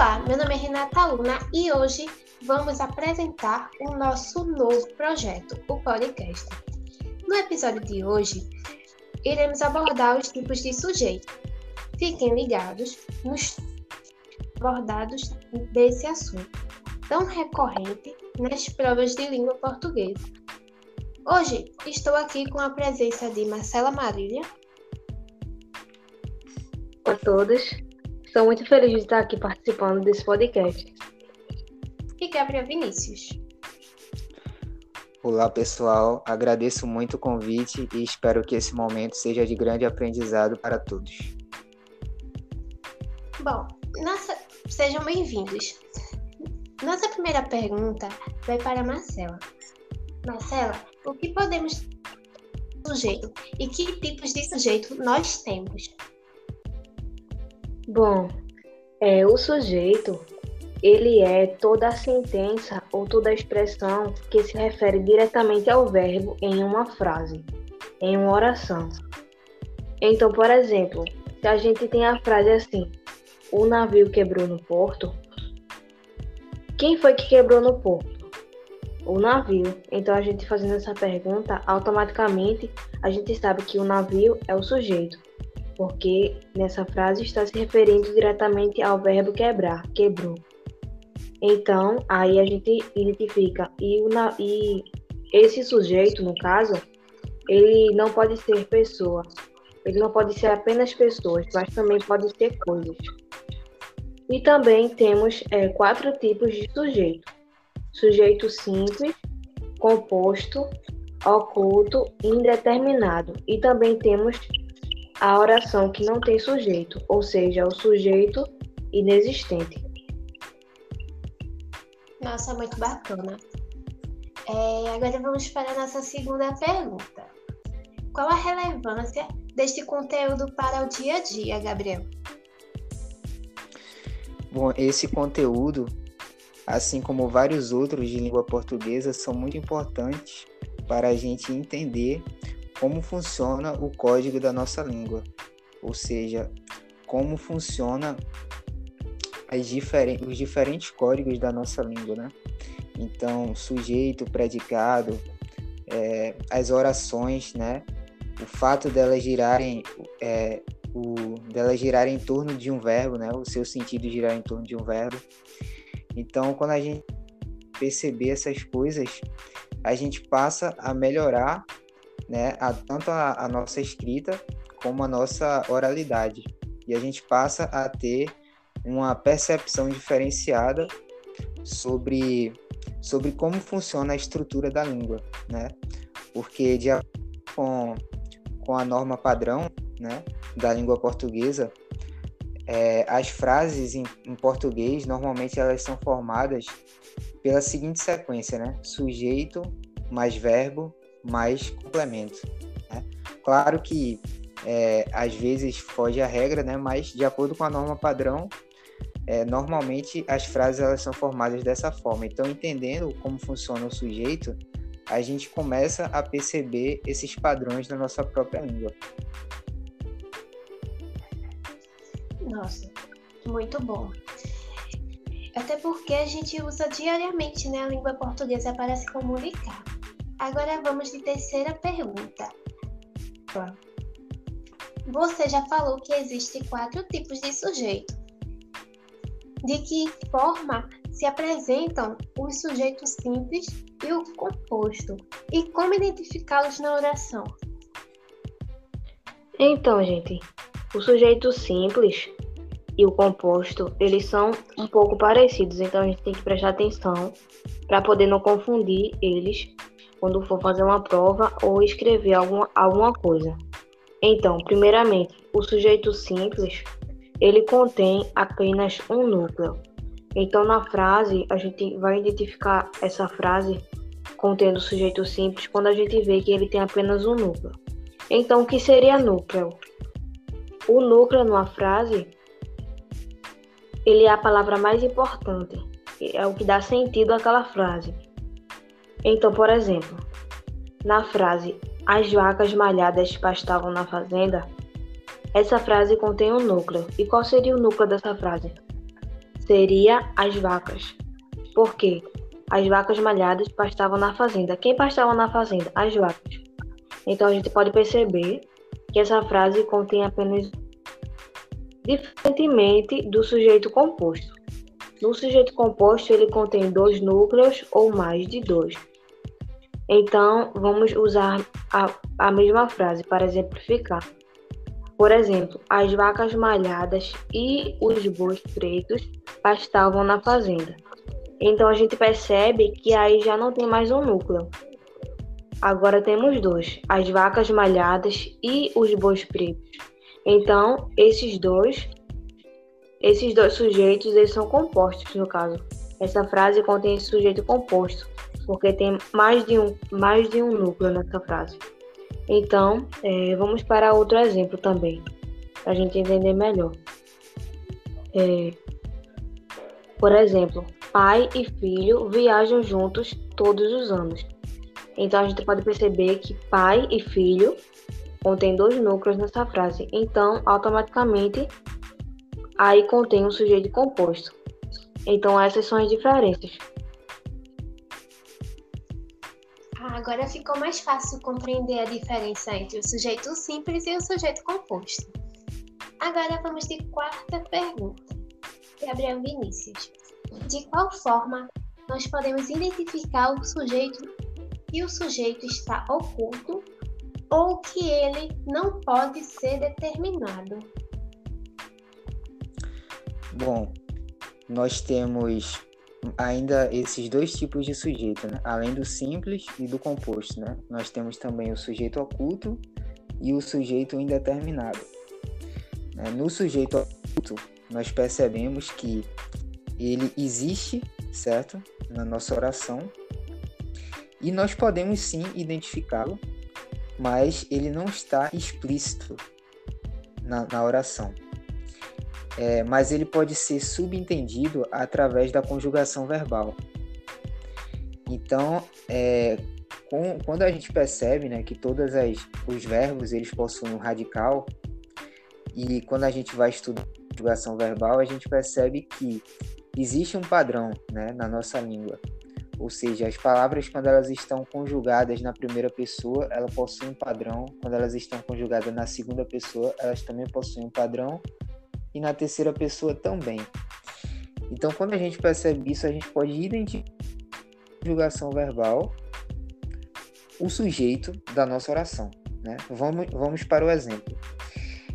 Olá, meu nome é Renata Luna e hoje vamos apresentar o nosso novo projeto, o podcast. No episódio de hoje, iremos abordar os tipos de sujeito. Fiquem ligados nos abordados desse assunto, tão recorrente nas provas de língua portuguesa. Hoje estou aqui com a presença de Marcela Marília. Olá a todos, estou muito feliz de estar aqui participando desse podcast. E Gabriel Vinícius. Olá pessoal, agradeço muito o convite e espero que esse momento seja de grande aprendizado para todos. Bom, nossa, sejam bem-vindos. Nossa primeira pergunta vai para Marcela. Marcela, o que podemos sujeito e que tipos de sujeito nós temos? Bom, é, o sujeito ele é toda a sentença ou toda a expressão que se refere diretamente ao verbo em uma frase, em uma oração. Então, por exemplo, se a gente tem a frase assim: o navio quebrou no porto, quem foi que quebrou no porto? O navio. Então, a gente fazendo essa pergunta, automaticamente a gente sabe que o navio é o sujeito, porque nessa frase está se referindo diretamente ao verbo quebrar, quebrou. Então, aí a gente identifica. E, e esse sujeito, no caso, ele não pode ser pessoa. Ele não pode ser apenas pessoas, mas também pode ser coisas. E também temos é, quatro tipos de sujeito: sujeito simples, composto, oculto indeterminado. E também temos a oração que não tem sujeito, ou seja, o sujeito inexistente. Nossa, muito bacana. É, agora vamos para a nossa segunda pergunta. Qual a relevância deste conteúdo para o dia a dia, Gabriel? Bom, esse conteúdo, assim como vários outros de língua portuguesa, são muito importantes para a gente entender como funciona o código da nossa língua, ou seja, como funciona os diferentes códigos da nossa língua, né? Então, sujeito, predicado, é, as orações, né? O fato delas girarem, é, o, delas girarem em torno de um verbo, né? O seu sentido girar em torno de um verbo. Então, quando a gente perceber essas coisas, a gente passa a melhorar, né? A, tanto a, a nossa escrita como a nossa oralidade. E a gente passa a ter uma percepção diferenciada sobre, sobre como funciona a estrutura da língua, né? Porque de acordo com, com a norma padrão né, da língua portuguesa, é, as frases em, em, português normalmente elas são formadas pela seguinte sequência, né? Sujeito mais verbo mais complemento. Né? Claro que é, às vezes foge a regra, né? Mas de acordo com a norma padrão, é, normalmente as frases elas são formadas dessa forma. Então, entendendo como funciona o sujeito, a gente começa a perceber esses padrões na nossa própria língua. Nossa, muito bom. Até porque a gente usa diariamente né, a língua portuguesa para se comunicar. Agora vamos de terceira pergunta. Você já falou que existem quatro tipos de sujeito de que forma se apresentam os sujeitos simples e o composto e como identificá-los na oração. Então, gente, o sujeito simples e o composto, eles são um pouco parecidos, então a gente tem que prestar atenção para poder não confundir eles quando for fazer uma prova ou escrever alguma, alguma coisa. Então, primeiramente, o sujeito simples ele contém apenas um núcleo. Então, na frase, a gente vai identificar essa frase contendo o sujeito simples quando a gente vê que ele tem apenas um núcleo. Então, o que seria núcleo? O núcleo numa frase, ele é a palavra mais importante, é o que dá sentido àquela frase. Então, por exemplo, na frase as vacas malhadas pastavam na fazenda, essa frase contém um núcleo. E qual seria o núcleo dessa frase? seria as vacas. Por quê? As vacas malhadas pastavam na fazenda. Quem pastava na fazenda? As vacas. Então a gente pode perceber que essa frase contém apenas diferentemente do sujeito composto. No sujeito composto, ele contém dois núcleos ou mais de dois. Então, vamos usar a, a mesma frase para exemplificar. Por exemplo, as vacas malhadas e os bois pretos pastavam na fazenda. Então a gente percebe que aí já não tem mais um núcleo. Agora temos dois, as vacas malhadas e os bois pretos. Então, esses dois, esses dois sujeitos, eles são compostos no caso. Essa frase contém sujeito composto, porque tem mais de um, mais de um núcleo nessa frase. Então, é, vamos para outro exemplo também, para a gente entender melhor. É, por exemplo, pai e filho viajam juntos todos os anos. Então a gente pode perceber que pai e filho contém dois núcleos nessa frase. Então, automaticamente, aí contém um sujeito composto. Então, essas são as diferenças. Ah, agora ficou mais fácil compreender a diferença entre o sujeito simples e o sujeito composto. Agora vamos de quarta pergunta. Gabriel Vinícius. De qual forma nós podemos identificar o sujeito e o sujeito está oculto ou que ele não pode ser determinado? Bom, nós temos ainda esses dois tipos de sujeito, né? além do simples e do composto. Né? Nós temos também o sujeito oculto e o sujeito indeterminado. Né? No sujeito oculto, nós percebemos que ele existe, certo? Na nossa oração. E nós podemos sim identificá-lo, mas ele não está explícito na, na oração. É, mas ele pode ser subentendido através da conjugação verbal. Então, é, com, quando a gente percebe né, que todos os verbos eles possuem um radical, e quando a gente vai estudar conjugação verbal, a gente percebe que existe um padrão né, na nossa língua. Ou seja, as palavras, quando elas estão conjugadas na primeira pessoa, elas possuem um padrão. Quando elas estão conjugadas na segunda pessoa, elas também possuem um padrão. E na terceira pessoa também. Então, quando a gente percebe isso, a gente pode identificar a conjugação verbal, o sujeito da nossa oração. Né? Vamos, vamos para o exemplo.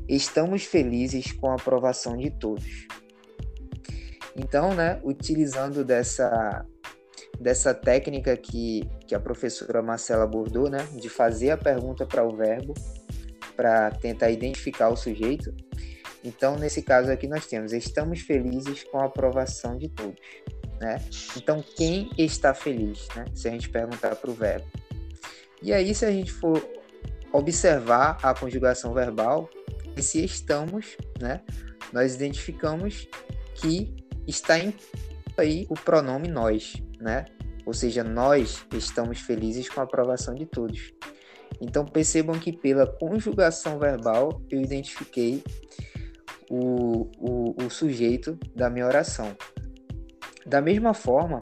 Estamos felizes com a aprovação de todos. Então, né, utilizando dessa, dessa técnica que, que a professora Marcela abordou, né, de fazer a pergunta para o verbo, para tentar identificar o sujeito. Então, nesse caso aqui, nós temos: estamos felizes com a aprovação de todos. Né? Então, quem está feliz? Né? Se a gente perguntar para o verbo. E aí, se a gente for observar a conjugação verbal, se estamos, né, nós identificamos que está em aí o pronome nós, né? Ou seja, nós estamos felizes com a aprovação de todos. Então percebam que pela conjugação verbal eu identifiquei o, o, o sujeito da minha oração. Da mesma forma,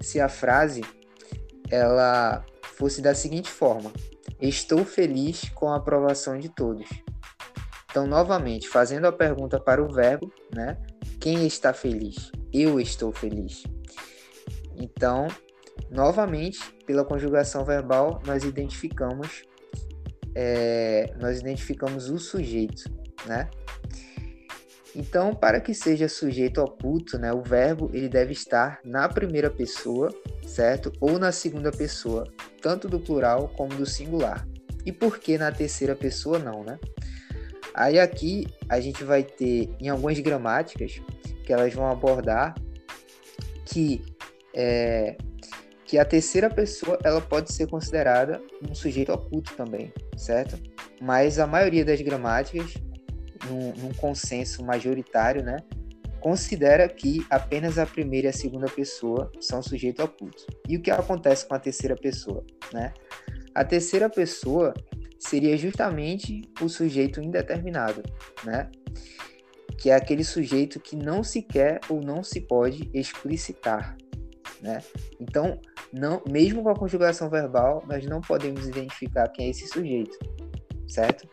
se a frase ela fosse da seguinte forma: Estou feliz com a aprovação de todos. Então, novamente, fazendo a pergunta para o verbo, né? Quem está feliz? Eu estou feliz. Então, novamente, pela conjugação verbal, nós identificamos é, nós identificamos o sujeito, né? Então, para que seja sujeito oculto, né, o verbo ele deve estar na primeira pessoa, certo? Ou na segunda pessoa, tanto do plural como do singular. E por que na terceira pessoa não, né? Aí aqui a gente vai ter em algumas gramáticas que elas vão abordar que é, que a terceira pessoa ela pode ser considerada um sujeito oculto também, certo? Mas a maioria das gramáticas, num, num consenso majoritário, né, considera que apenas a primeira e a segunda pessoa são sujeitos ocultos. E o que acontece com a terceira pessoa, né? A terceira pessoa seria justamente o sujeito indeterminado, né? que é aquele sujeito que não se quer ou não se pode explicitar, né? Então, não, mesmo com a conjugação verbal, nós não podemos identificar quem é esse sujeito, certo?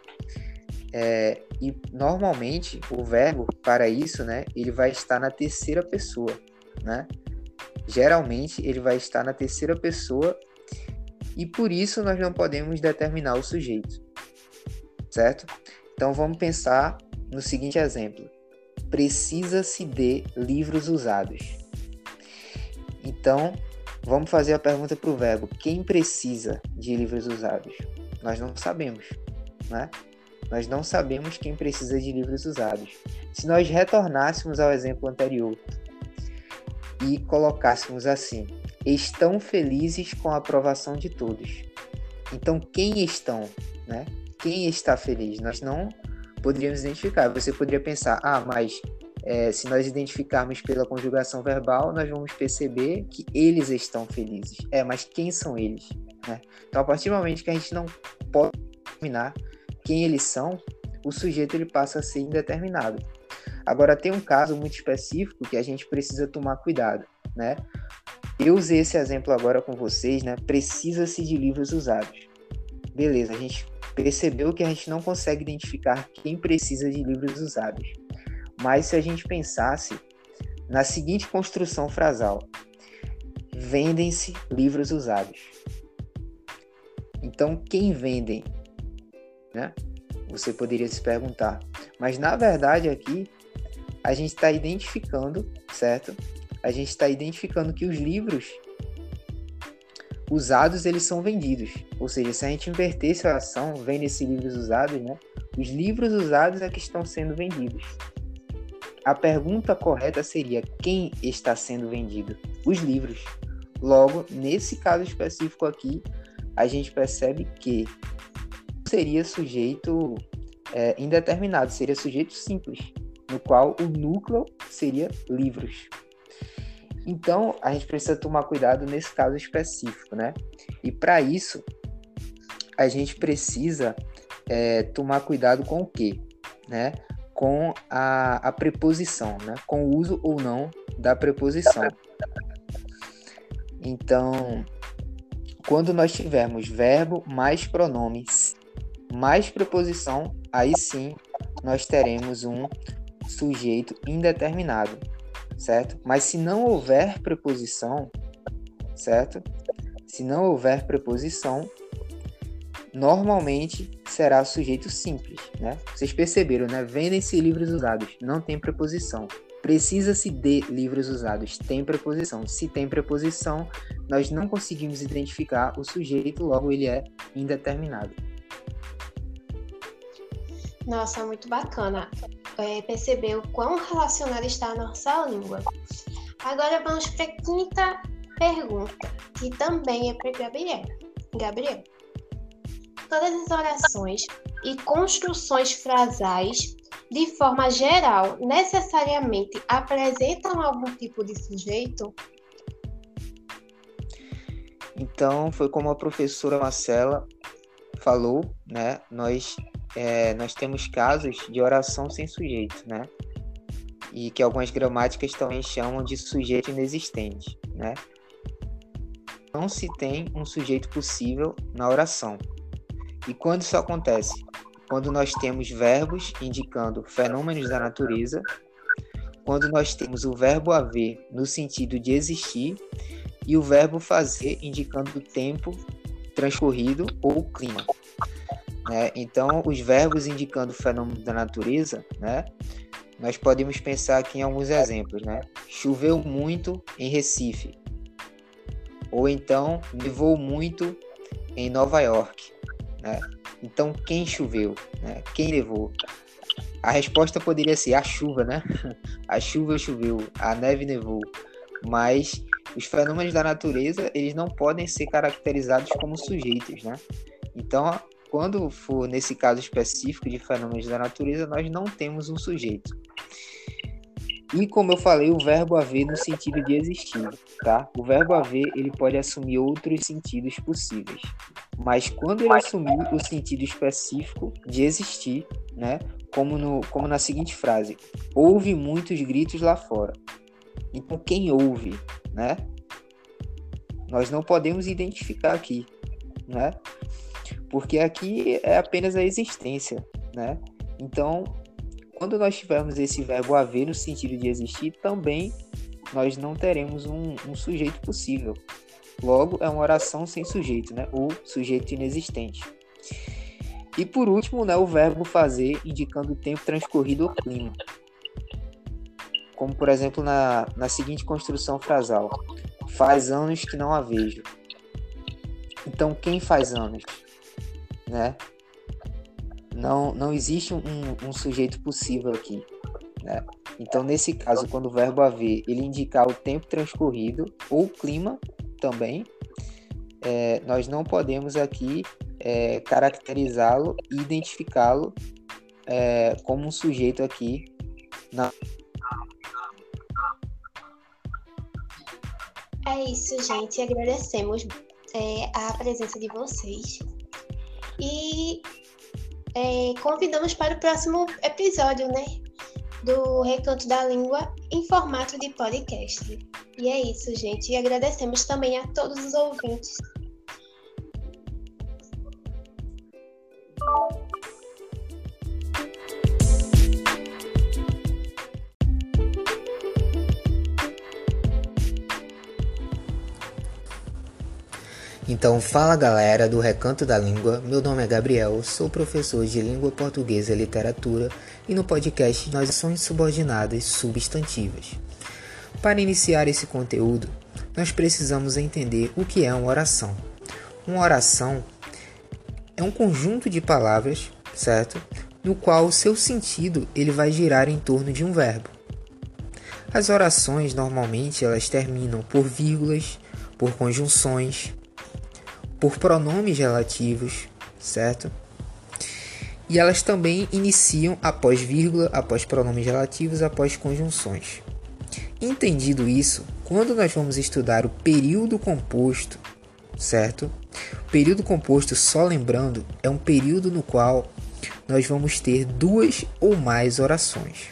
É, e normalmente o verbo para isso, né, ele vai estar na terceira pessoa, né? Geralmente ele vai estar na terceira pessoa e por isso nós não podemos determinar o sujeito, certo? Então vamos pensar no seguinte exemplo: precisa-se de livros usados. Então vamos fazer a pergunta para o verbo: quem precisa de livros usados? Nós não sabemos, né? Nós não sabemos quem precisa de livros usados. Se nós retornássemos ao exemplo anterior e colocássemos assim: estão felizes com a aprovação de todos. Então, quem estão, né? Quem está feliz? Nós não poderíamos identificar. Você poderia pensar: ah, mas é, se nós identificarmos pela conjugação verbal, nós vamos perceber que eles estão felizes. É, mas quem são eles? Né? Então, a partir do momento que a gente não pode determinar quem eles são, o sujeito ele passa a ser indeterminado. Agora tem um caso muito específico que a gente precisa tomar cuidado, né? Eu usei esse exemplo agora com vocês, né? Precisa-se de livros usados. Beleza, a gente percebeu que a gente não consegue identificar quem precisa de livros usados. Mas se a gente pensasse na seguinte construção frasal: vendem-se livros usados. Então, quem vendem né? Você poderia se perguntar. Mas na verdade aqui a gente está identificando, certo? A gente está identificando que os livros usados eles são vendidos. Ou seja, se a gente inverter essa ação, vende-se livros usados, né? Os livros usados é que estão sendo vendidos. A pergunta correta seria quem está sendo vendido? Os livros. Logo, nesse caso específico aqui, a gente percebe que seria sujeito é, indeterminado, seria sujeito simples, no qual o núcleo seria livros. Então, a gente precisa tomar cuidado nesse caso específico, né? E para isso, a gente precisa é, tomar cuidado com o quê? Né? Com a, a preposição, né? Com o uso ou não da preposição. Então, quando nós tivermos verbo mais pronome mais preposição, aí sim nós teremos um sujeito indeterminado, certo? Mas se não houver preposição, certo? Se não houver preposição, normalmente será sujeito simples, né? Vocês perceberam, né? Vendem-se livros usados, não tem preposição. Precisa-se de livros usados, tem preposição. Se tem preposição, nós não conseguimos identificar o sujeito, logo ele é indeterminado. Nossa, muito bacana é, perceber o quão relacionada está a nossa língua. Agora vamos para a quinta pergunta, que também é para Gabriel. Gabriel, todas as orações e construções frasais, de forma geral, necessariamente apresentam algum tipo de sujeito? Então, foi como a professora Marcela falou, né? Nós é, nós temos casos de oração sem sujeito, né? E que algumas gramáticas também chamam de sujeito inexistente, né? Não se tem um sujeito possível na oração. E quando isso acontece? Quando nós temos verbos indicando fenômenos da natureza, quando nós temos o verbo haver no sentido de existir e o verbo fazer indicando o tempo transcorrido ou o clima. Né? Então, os verbos indicando o fenômeno da natureza, né? nós podemos pensar aqui em alguns exemplos. Né? Choveu muito em Recife. Ou então, nevou muito em Nova York. Né? Então, quem choveu? Né? Quem levou? A resposta poderia ser a chuva, né? A chuva choveu, a neve nevou. Mas os fenômenos da natureza, eles não podem ser caracterizados como sujeitos, né? Então, quando for nesse caso específico de fenômenos da natureza, nós não temos um sujeito. E como eu falei, o verbo haver no sentido de existir, tá? O verbo haver, ele pode assumir outros sentidos possíveis. mas quando ele assumir o sentido específico de existir, né? Como, no, como na seguinte frase: houve muitos gritos lá fora. Então, quem ouve, né? Nós não podemos identificar aqui, né? Porque aqui é apenas a existência, né? Então, quando nós tivermos esse verbo haver no sentido de existir, também nós não teremos um, um sujeito possível. Logo, é uma oração sem sujeito, né? O sujeito inexistente. E por último, né, o verbo fazer, indicando o tempo transcorrido ou clima. Como, por exemplo, na, na seguinte construção frasal: Faz anos que não a vejo. Então, quem faz anos? Né? Não, não existe um, um sujeito possível aqui. Né? Então, nesse caso, quando o verbo haver ele indicar o tempo transcorrido ou o clima também, é, nós não podemos aqui é, caracterizá-lo e identificá-lo é, como um sujeito aqui na. É isso, gente. Agradecemos é, a presença de vocês e é, convidamos para o próximo episódio, né? Do Recanto da Língua em formato de podcast. E é isso, gente. E agradecemos também a todos os ouvintes. Então, fala galera do Recanto da Língua. Meu nome é Gabriel, sou professor de Língua Portuguesa e Literatura e no podcast nós somos subordinadas substantivas. Para iniciar esse conteúdo, nós precisamos entender o que é uma oração. Uma oração é um conjunto de palavras, certo? No qual o seu sentido ele vai girar em torno de um verbo. As orações normalmente elas terminam por vírgulas, por conjunções, por pronomes relativos, certo? E elas também iniciam após vírgula, após pronomes relativos, após conjunções. Entendido isso, quando nós vamos estudar o período composto, certo? O período composto, só lembrando, é um período no qual nós vamos ter duas ou mais orações.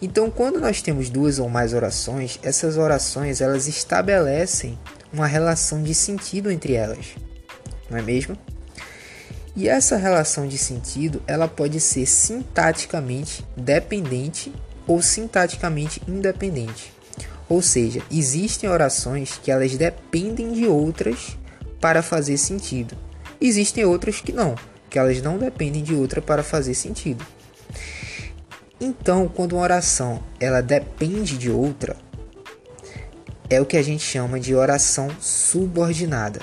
Então, quando nós temos duas ou mais orações, essas orações elas estabelecem uma relação de sentido entre elas, não é mesmo? E essa relação de sentido, ela pode ser sintaticamente dependente ou sintaticamente independente. Ou seja, existem orações que elas dependem de outras para fazer sentido. Existem outras que não, que elas não dependem de outra para fazer sentido. Então, quando uma oração ela depende de outra, é o que a gente chama de oração subordinada.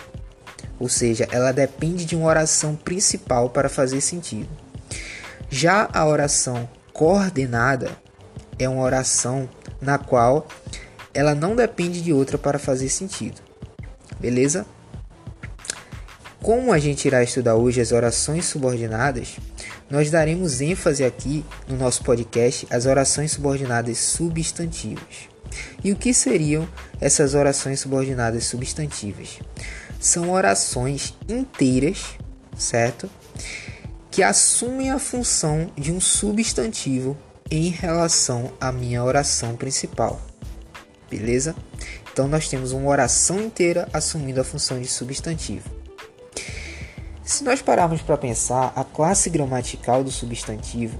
Ou seja, ela depende de uma oração principal para fazer sentido. Já a oração coordenada é uma oração na qual ela não depende de outra para fazer sentido. Beleza? Como a gente irá estudar hoje as orações subordinadas, nós daremos ênfase aqui no nosso podcast às orações subordinadas substantivas. E o que seriam essas orações subordinadas substantivas? São orações inteiras, certo? Que assumem a função de um substantivo em relação à minha oração principal. Beleza? Então nós temos uma oração inteira assumindo a função de substantivo. Se nós pararmos para pensar, a classe gramatical do substantivo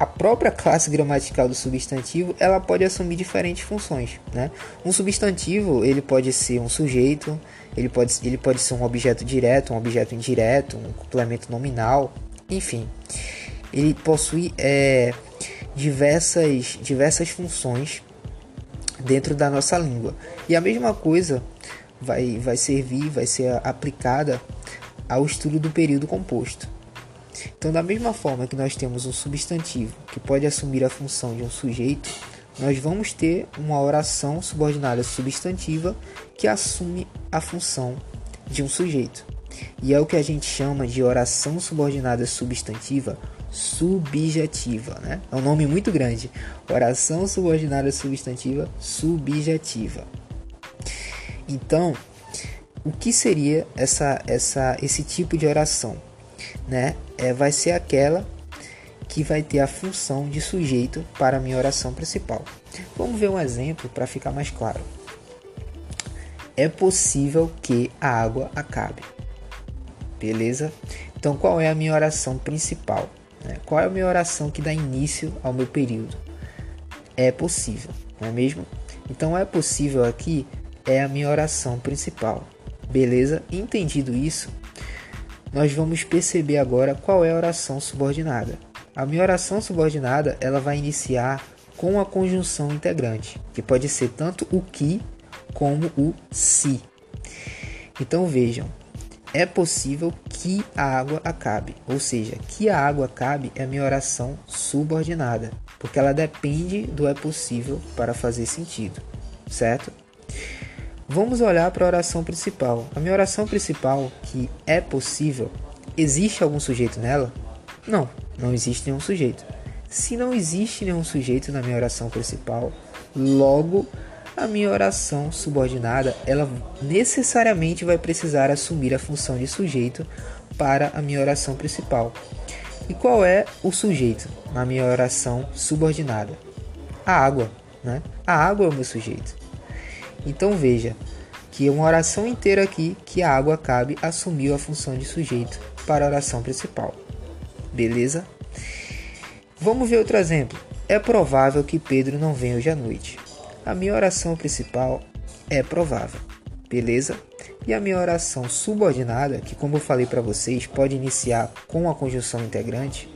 a própria classe gramatical do substantivo ela pode assumir diferentes funções. Né? Um substantivo ele pode ser um sujeito, ele pode, ele pode ser um objeto direto, um objeto indireto, um complemento nominal, enfim. Ele possui é, diversas, diversas funções dentro da nossa língua. E a mesma coisa vai, vai servir, vai ser aplicada ao estudo do período composto. Então, da mesma forma que nós temos um substantivo que pode assumir a função de um sujeito, nós vamos ter uma oração subordinada substantiva que assume a função de um sujeito. E é o que a gente chama de oração subordinada substantiva subjetiva, né? É um nome muito grande. Oração subordinada substantiva subjetiva. Então, o que seria essa, essa, esse tipo de oração? Né? É, vai ser aquela que vai ter a função de sujeito para a minha oração principal. Vamos ver um exemplo para ficar mais claro. É possível que a água acabe. Beleza? Então, qual é a minha oração principal? Né? Qual é a minha oração que dá início ao meu período? É possível, não é mesmo? Então, é possível aqui é a minha oração principal. Beleza? Entendido isso, nós vamos perceber agora qual é a oração subordinada. A minha oração subordinada ela vai iniciar com a conjunção integrante, que pode ser tanto o que como o se. Então vejam, é possível que a água acabe, ou seja, que a água acabe é a minha oração subordinada, porque ela depende do é possível para fazer sentido, certo? Vamos olhar para a oração principal. A minha oração principal, que é possível, existe algum sujeito nela? Não, não existe nenhum sujeito. Se não existe nenhum sujeito na minha oração principal, logo a minha oração subordinada, ela necessariamente vai precisar assumir a função de sujeito para a minha oração principal. E qual é o sujeito na minha oração subordinada? A água, né? A água é o meu sujeito. Então veja que uma oração inteira aqui que a água cabe assumiu a função de sujeito para a oração principal. Beleza? Vamos ver outro exemplo. É provável que Pedro não venha hoje à noite. A minha oração principal é provável. Beleza? E a minha oração subordinada, que como eu falei para vocês, pode iniciar com a conjunção integrante,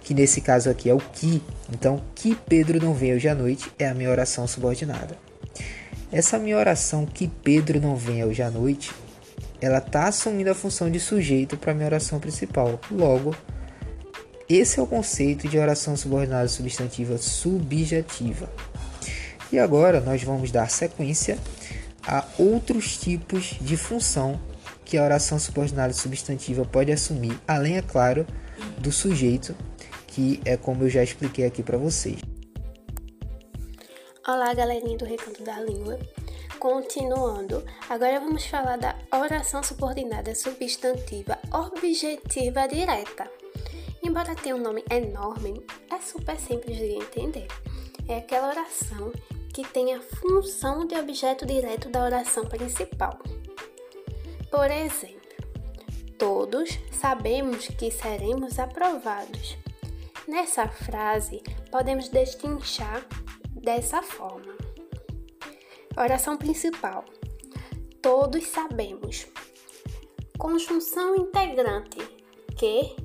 que nesse caso aqui é o que. Então, que Pedro não venha hoje à noite é a minha oração subordinada. Essa minha oração que Pedro não venha hoje à noite, ela está assumindo a função de sujeito para minha oração principal. Logo, esse é o conceito de oração subordinada substantiva subjetiva. E agora nós vamos dar sequência a outros tipos de função que a oração subordinada substantiva pode assumir, além, é claro, do sujeito, que é como eu já expliquei aqui para vocês. Olá, galerinha do Recanto da Língua. Continuando, agora vamos falar da oração subordinada substantiva objetiva direta. Embora tenha um nome enorme, é super simples de entender. É aquela oração que tem a função de objeto direto da oração principal. Por exemplo, todos sabemos que seremos aprovados. Nessa frase, podemos destrinchar dessa forma. Oração principal. Todos sabemos. Conjunção integrante que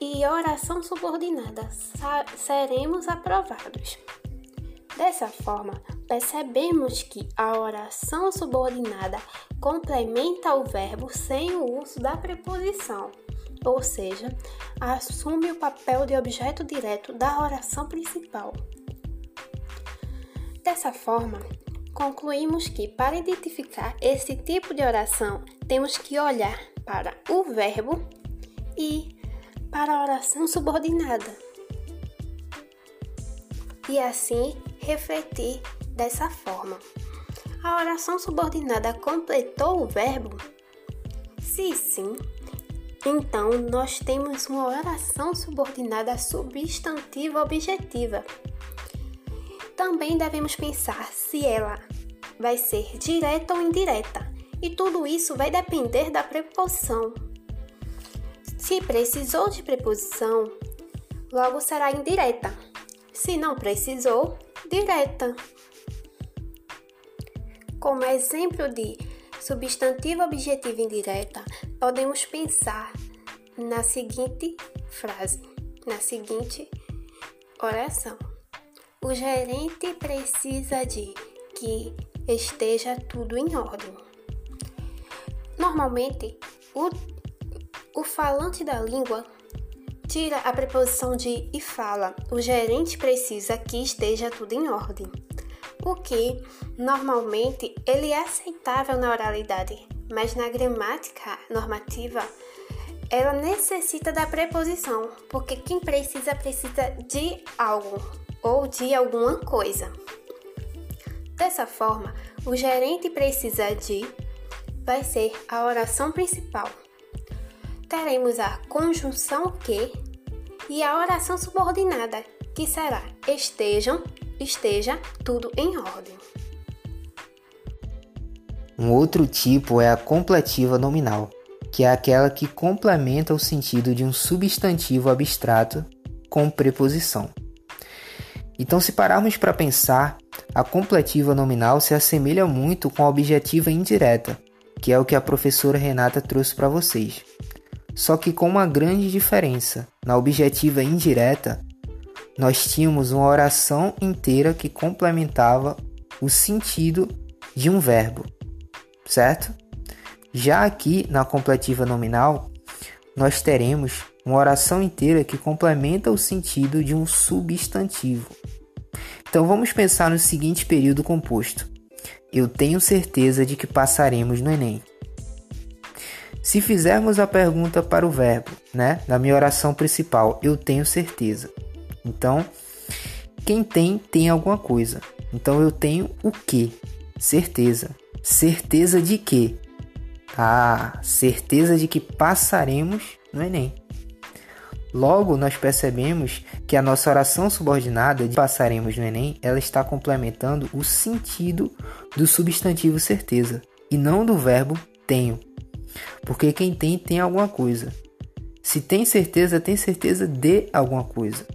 e oração subordinada. Seremos aprovados. Dessa forma, percebemos que a oração subordinada complementa o verbo sem o uso da preposição ou seja, assume o papel de objeto direto da oração principal. Dessa forma, concluímos que para identificar esse tipo de oração, temos que olhar para o verbo e para a oração subordinada. E assim refletir dessa forma. A oração subordinada completou o verbo? Se sim, então, nós temos uma oração subordinada substantiva objetiva. Também devemos pensar se ela vai ser direta ou indireta, e tudo isso vai depender da preposição. Se precisou de preposição, logo será indireta. Se não precisou, direta. Como exemplo de substantivo objetivo indireta, podemos pensar na seguinte frase, na seguinte oração. O gerente precisa de que esteja tudo em ordem. Normalmente, o, o falante da língua tira a preposição de e fala: o gerente precisa que esteja tudo em ordem. O que, normalmente, ele é aceitável na oralidade, mas na gramática normativa, ela necessita da preposição, porque quem precisa precisa de algo ou de alguma coisa. Dessa forma, o gerente precisa de vai ser a oração principal. Teremos a conjunção que e a oração subordinada, que será estejam, esteja tudo em ordem. Um outro tipo é a completiva nominal, que é aquela que complementa o sentido de um substantivo abstrato com preposição. Então, se pararmos para pensar, a completiva nominal se assemelha muito com a objetiva indireta, que é o que a professora Renata trouxe para vocês. Só que com uma grande diferença. Na objetiva indireta, nós tínhamos uma oração inteira que complementava o sentido de um verbo, certo? Já aqui na completiva nominal, nós teremos uma oração inteira que complementa o sentido de um substantivo. Então vamos pensar no seguinte período composto. Eu tenho certeza de que passaremos no Enem. Se fizermos a pergunta para o verbo, né, na minha oração principal, eu tenho certeza. Então, quem tem, tem alguma coisa. Então eu tenho o que? Certeza. Certeza de quê? Ah, certeza de que passaremos no Enem. Logo, nós percebemos que a nossa oração subordinada de passaremos no Enem, ela está complementando o sentido do substantivo certeza e não do verbo tenho. Porque quem tem, tem alguma coisa. Se tem certeza, tem certeza de alguma coisa.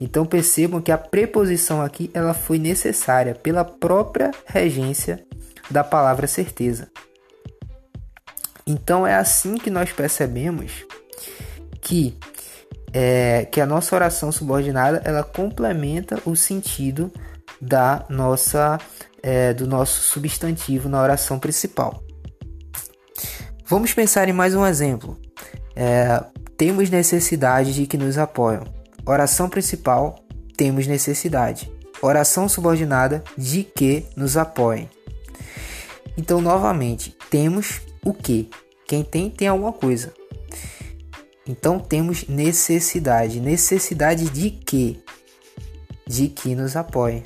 Então percebam que a preposição aqui ela foi necessária pela própria regência da palavra certeza. Então é assim que nós percebemos que é, que a nossa oração subordinada ela complementa o sentido da nossa é, do nosso substantivo na oração principal. Vamos pensar em mais um exemplo. É, temos necessidade de que nos apoiam. Oração principal, temos necessidade. Oração subordinada, de que nos apoiem. Então, novamente, temos o que? Quem tem, tem alguma coisa. Então temos necessidade. Necessidade de quê? De que nos apoie.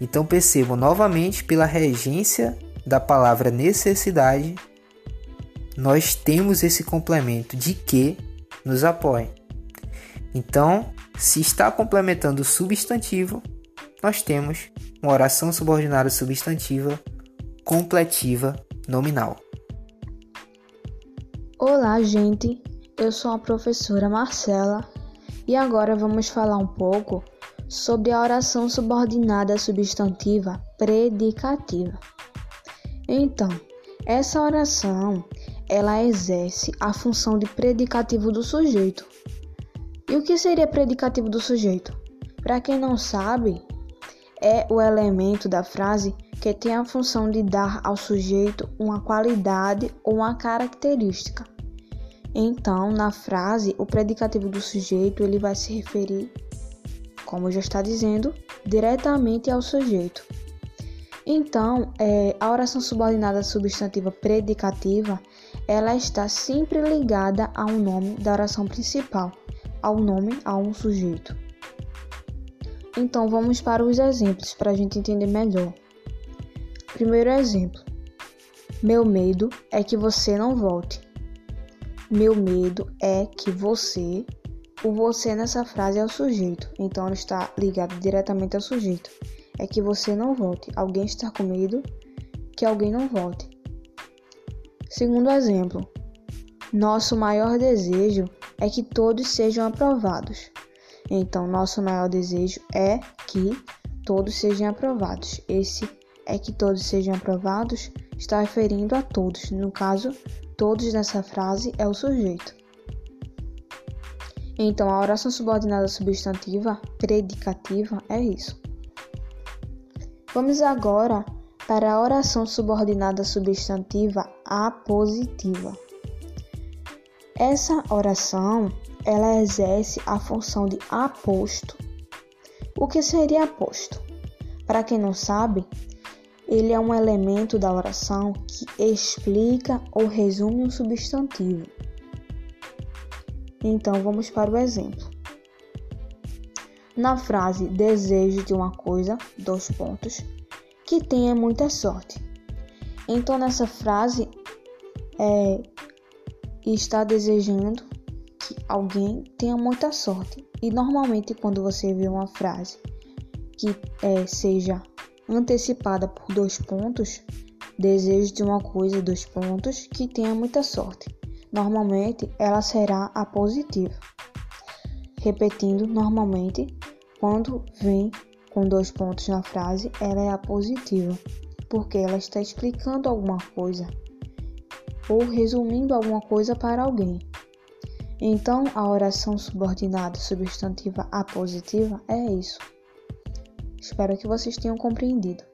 Então percebam novamente pela regência da palavra necessidade, nós temos esse complemento de que nos apoie. Então, se está complementando o substantivo, nós temos uma oração subordinada substantiva completiva nominal. Olá, gente. Eu sou a professora Marcela e agora vamos falar um pouco sobre a oração subordinada substantiva predicativa. Então, essa oração ela exerce a função de predicativo do sujeito. E o que seria predicativo do sujeito? Para quem não sabe, é o elemento da frase que tem a função de dar ao sujeito uma qualidade ou uma característica. Então, na frase, o predicativo do sujeito ele vai se referir, como já está dizendo, diretamente ao sujeito. Então, é, a oração subordinada substantiva predicativa, ela está sempre ligada ao nome da oração principal, ao nome a um sujeito. Então, vamos para os exemplos para a gente entender melhor. Primeiro exemplo: Meu medo é que você não volte. Meu medo é que você. O você nessa frase é o sujeito, então ele está ligado diretamente ao sujeito. É que você não volte. Alguém está com medo que alguém não volte. Segundo exemplo, nosso maior desejo é que todos sejam aprovados. Então, nosso maior desejo é que todos sejam aprovados. Esse é que todos sejam aprovados está referindo a todos, no caso, Todos nessa frase é o sujeito. Então, a oração subordinada substantiva predicativa é isso. Vamos agora para a oração subordinada substantiva apositiva. Essa oração, ela exerce a função de aposto. O que seria aposto? Para quem não sabe, ele é um elemento da oração que explica ou resume um substantivo. Então vamos para o exemplo. Na frase desejo de uma coisa, dois pontos, que tenha muita sorte. Então, nessa frase, é, está desejando alguém tenha muita sorte. E normalmente, quando você vê uma frase que é, seja antecipada por dois pontos, desejo de uma coisa, dois pontos, que tenha muita sorte. Normalmente, ela será a positiva. Repetindo, normalmente, quando vem com dois pontos na frase, ela é a positiva, porque ela está explicando alguma coisa ou resumindo alguma coisa para alguém. Então, a oração subordinada substantiva apositiva é isso. Espero que vocês tenham compreendido.